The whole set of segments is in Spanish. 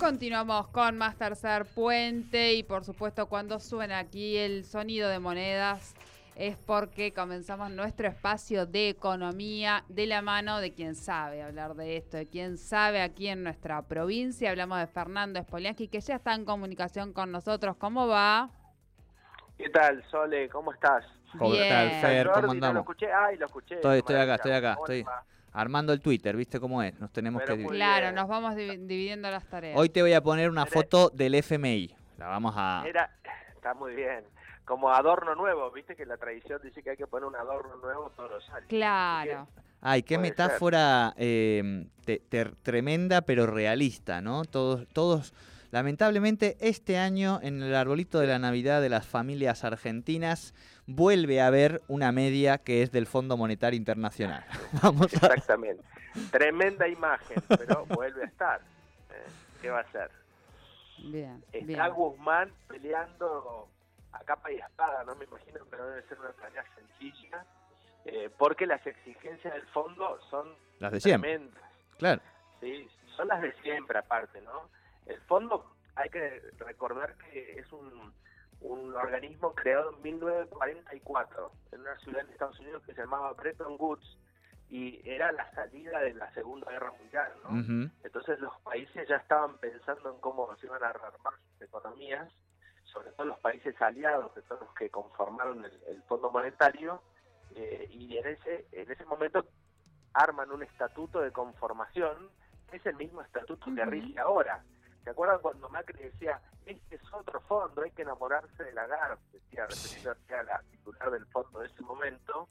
Continuamos con más tercer puente y por supuesto cuando suena aquí el sonido de monedas es porque comenzamos nuestro espacio de economía de la mano de quien sabe hablar de esto, de quien sabe aquí en nuestra provincia. Hablamos de Fernando Spoliansky que ya está en comunicación con nosotros. ¿Cómo va? ¿Qué tal, Sole? ¿Cómo estás? ¿Cómo Bien. tal, Fer? ¿Cómo andamos? lo escuché. Ay, lo escuché. Estoy, estoy acá, estoy acá, ¿Cómo estoy? Armando el Twitter, ¿viste cómo es? Nos tenemos Pero que... muy Claro, nos vamos divi- dividiendo las tareas. Hoy te voy a poner una foto del FMI. La vamos a... Era, está muy bien. Como adorno nuevo, viste que la tradición dice que hay que poner un adorno nuevo todos los años. Claro. Ay, qué Puede metáfora eh, te- tremenda pero realista, ¿no? Todos, todos, lamentablemente, este año en el arbolito de la Navidad de las familias argentinas vuelve a haber una media que es del Fondo Monetario Internacional. Vamos a... Exactamente. Tremenda imagen, pero vuelve a estar. ¿eh? ¿Qué va a? Bien, Está bien. Guzmán peleando a capa y espada, no me imagino que no debe ser una tarea sencilla, eh, porque las exigencias del fondo son Las de siempre, tremendas. claro. Sí, son las de siempre aparte, ¿no? El fondo, hay que recordar que es un, un organismo creado en 1944 en una ciudad de Estados Unidos que se llamaba Bretton Woods y era la salida de la Segunda Guerra Mundial, ¿no? Entonces los países ya estaban pensando en cómo se iban a rearmar sus economías, sobre todo los países aliados, que son los que conformaron el, el Fondo Monetario, eh, y en ese, en ese momento arman un estatuto de conformación, que es el mismo estatuto que rige ahora. ¿Se acuerdan cuando Macri decía, este es otro fondo, hay que enamorarse de Lagarde? Decía, refiriéndose a la titular del fondo de ese momento.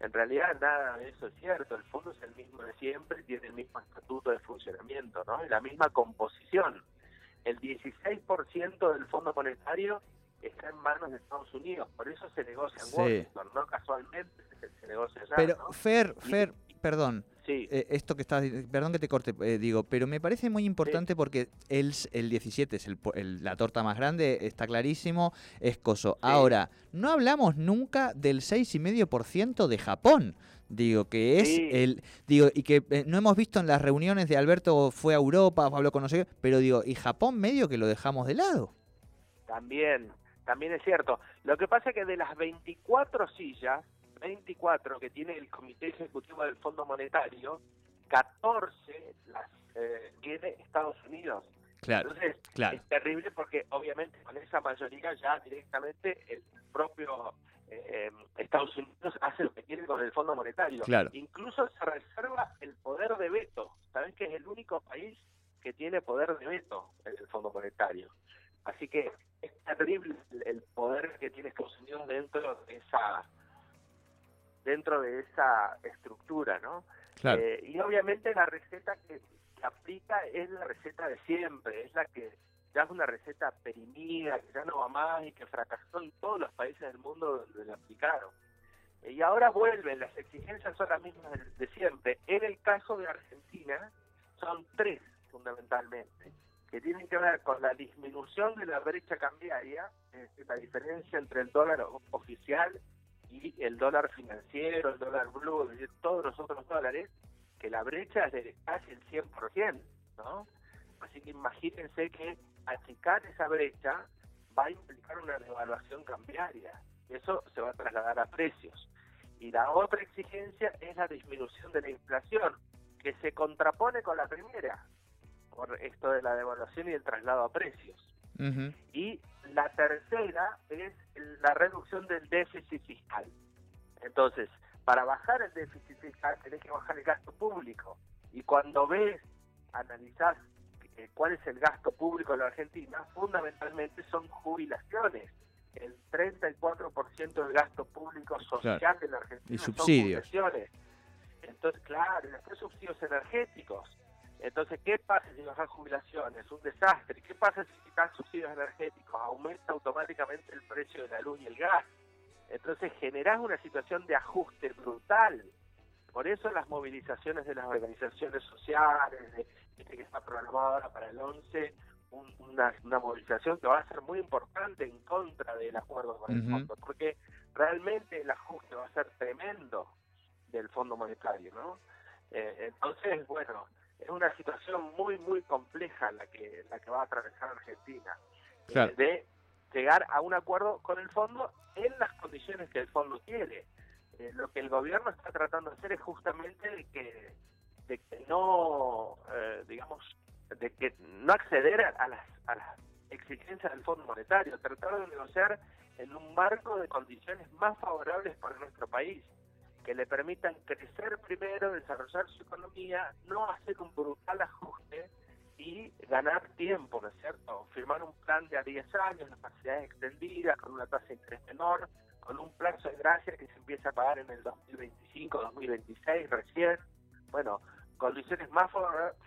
En realidad nada de eso es cierto, el fondo es el mismo de siempre, tiene el mismo estatuto de funcionamiento, ¿no? Y la misma composición. El 16% del Fondo Monetario está en manos de Estados Unidos, por eso se negocia en Sí. Washington, no casualmente se, se negocia allá, Pero, ¿no? Fer, Y- Fer, perdón, Sí, eh, esto que estás, perdón que te corte, eh, digo, pero me parece muy importante porque el, el 17 es el, el- la torta más grande, está clarísimo, es coso. Ahora, no hablamos nunca del 6,5% de Japón. Digo, que es el. Digo, y que eh, no hemos visto en las reuniones de Alberto fue a Europa, habló con no sé qué, pero digo, y Japón medio que lo dejamos de lado. También, también es cierto. Lo que pasa es que de las 24 sillas, 24 que tiene el Comité Ejecutivo del Fondo Monetario, 14 las eh, tiene Estados Unidos. Claro, Entonces, claro. es terrible porque obviamente con esa mayoría ya directamente el propio eh, Estados Unidos hace lo que quiere con el Fondo Monetario. Claro. Incluso se reserva el poder de veto. Saben que es el único país que tiene poder de veto en el Fondo Monetario. Así que es terrible el, poder que tiene Estados Unidos dentro de esa dentro de esa estructura, ¿no? Claro. Eh, y obviamente la receta que, que aplica es la receta de siempre, es la que ya es una receta perimida, que ya no va más y que fracasó en todos los países del mundo donde la aplicaron. Eh, Y ahora vuelven, las exigencias son las mismas de, de siempre. En el caso de Argentina, son tres fundamentalmente, que tienen que ver con la disminución de la brecha cambiaria, es decir, la diferencia entre el dólar oficial y el dólar financiero, el dólar blue, todos los otros dólares, que la brecha es de casi el 100%, ¿no? Así que imagínense que achicar esa brecha va a implicar una devaluación cambiaria. Eso se va a trasladar a precios. Y la otra exigencia es la disminución de la inflación, que se contrapone con la primera, por esto de la devaluación y el traslado a precios. Y la tercera es la reducción del déficit fiscal. Entonces, para bajar el déficit fiscal tenés que bajar el gasto público. Y cuando ves, analizás eh, cuál es el gasto público de la Argentina, fundamentalmente son jubilaciones. El 34% del gasto público social de la Argentina Y son subsidios. jubilaciones. Entonces, claro, y después subsidios energéticos. Entonces, ¿qué pasa si dan jubilaciones? Un desastre. ¿Qué pasa si quitan subsidios energéticos? Aumenta automáticamente el precio de la luz y el gas. Entonces, generás una situación de ajuste brutal. Por eso las movilizaciones de las organizaciones sociales, de, este que está programada ahora para el 11, una, una, movilización que va a ser muy importante en contra del acuerdo con el fondo, porque realmente el ajuste va a ser tremendo del Fondo Monetario, ¿no? Eh, entonces, bueno, es una situación muy, muy compleja la que, la que va a atravesar Argentina. Eh, de llegar a un acuerdo con el fondo en las condiciones que el fondo quiere. Eh, lo que el gobierno está tratando de hacer es justamente de que, de que no, eh, digamos, de que no acceder a, las, a las exigencias del Fondo Monetario, tratar de negociar en un marco de condiciones más favorables para nuestro país que le permitan crecer primero, desarrollar su economía, no hacer un brutal ajuste y ganar tiempo, ¿no es cierto? Firmar un plan de a 10 años, las facilidades extendidas, con una tasa de interés menor, con un plazo de gracia que se empieza a pagar en el 2025, 2026 recién. Bueno, condiciones más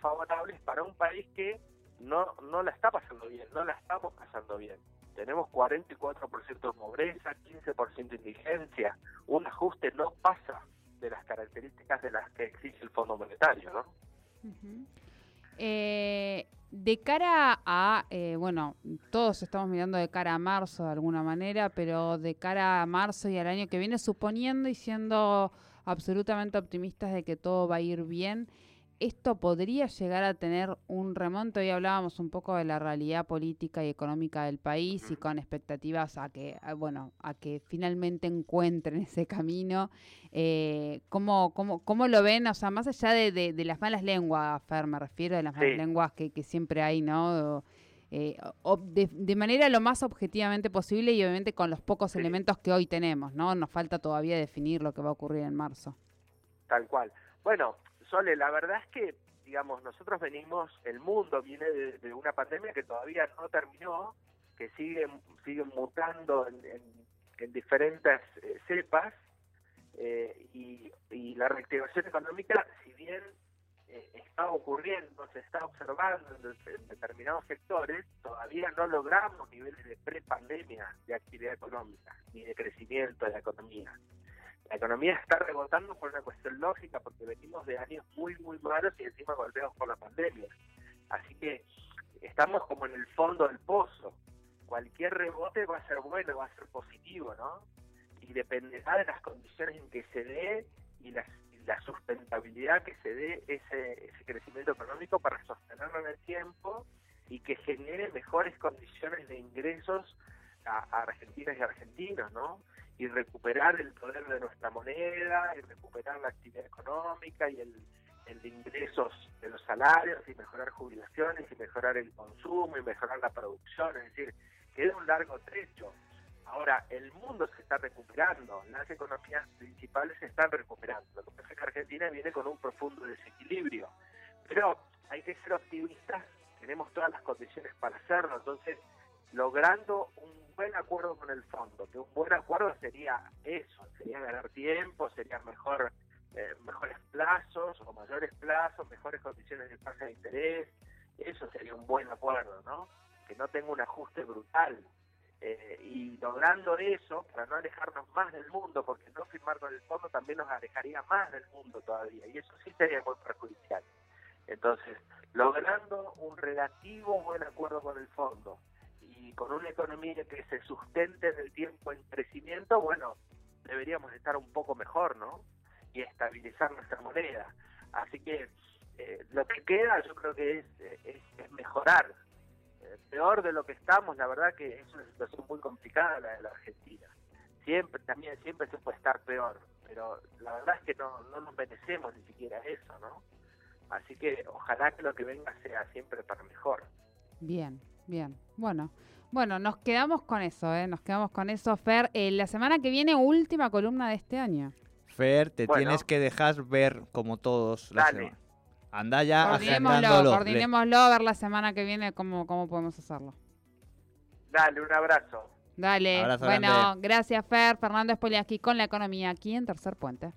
favorables para un país que no, no la está pasando bien, no la estamos pasando bien tenemos 44% de pobreza, 15% de indigencia. Un ajuste no pasa de las características de las que exige el Fondo Monetario, ¿no? Eh, de cara a, eh, bueno, todos estamos mirando de cara a marzo de alguna manera, pero de cara a marzo y al año que viene, suponiendo y siendo absolutamente optimistas de que todo va a ir bien, esto podría llegar a tener un remonto. Hoy hablábamos un poco de la realidad política y económica del país y con expectativas a que, bueno, a que finalmente encuentren ese camino. Eh, ¿cómo, cómo, cómo, lo ven? O sea, más allá de, de, las malas lenguas, Fer, me refiero, de las malas lenguas que, que, siempre hay, ¿no? Eh, de, de, manera lo más objetivamente posible y obviamente con los pocos elementos que hoy tenemos, ¿no? Nos falta todavía definir lo que va a ocurrir en marzo. Tal cual. Bueno, La verdad es que, digamos, nosotros venimos, el mundo viene de, una pandemia que todavía no terminó, que sigue, sigue mutando en, diferentes eh, cepas, eh, y, la reactivación económica, si bien eh, está ocurriendo, se está observando en, determinados sectores, todavía no logramos niveles de pre-pandemia de actividad económica, ni de crecimiento de la economía la economía está rebotando por una cuestión lógica, porque venimos de años muy, muy malos y encima golpeados por la pandemia. Así que estamos como en el fondo del pozo. Cualquier rebote va a ser bueno, va a ser positivo, ¿no? Y dependerá de las condiciones en que se dé y, la sustentabilidad que se dé ese, ese crecimiento económico para sostenerlo en el tiempo y que genere mejores condiciones de ingresos a argentinas y argentinos, ¿no? Y recuperar el poder de nuestra moneda y recuperar la actividad económica y el, el ingresos de los salarios y mejorar jubilaciones y mejorar el consumo y mejorar la producción, es decir, queda un largo trecho. Ahora, el mundo se está recuperando, las economías principales se están recuperando. Lo que pasa es que Argentina viene con un profundo desequilibrio, pero hay que ser optimistas, tenemos todas las condiciones para hacerlo, entonces logrando un buen acuerdo con el fondo, que un buen acuerdo sería eso, sería ganar tiempo, sería mejor eh, mejores plazos o mayores plazos, mejores condiciones de tasa de interés, eso sería un buen acuerdo, ¿no? Que no tenga un ajuste brutal. Eh, y logrando eso, para no alejarnos más del mundo, porque no firmar con el fondo también nos alejaría más del mundo todavía, y eso sí sería muy perjudicial. Entonces, logrando un relativo buen acuerdo con el fondo, con una economía que se sustente en el tiempo en crecimiento, bueno, deberíamos estar un poco mejor, ¿no? Y estabilizar nuestra moneda. Así que eh, lo que queda yo creo que es, es, mejorar. Eh, peor de lo que estamos, la verdad que es una situación muy complicada la de la Argentina. Siempre, también siempre se puede estar peor, pero la verdad es que no, no nos merecemos ni siquiera eso, ¿no? Así que ojalá que lo que venga sea siempre para mejor. Bien, bien. Bueno, bueno, nos quedamos con eso, ¿eh? Nos quedamos con eso, Fer. Eh, la semana que viene, última columna de este año. Fer, te tienes que dejar ver como todos la Dale. semana. Anda ya coordinémoslo, coordinémoslo a ver la semana que viene cómo, cómo podemos hacerlo. Dale, un abrazo. Dale. bueno, gracias Fer. Fernando Espoliaski con la economía aquí en Tercer Puente.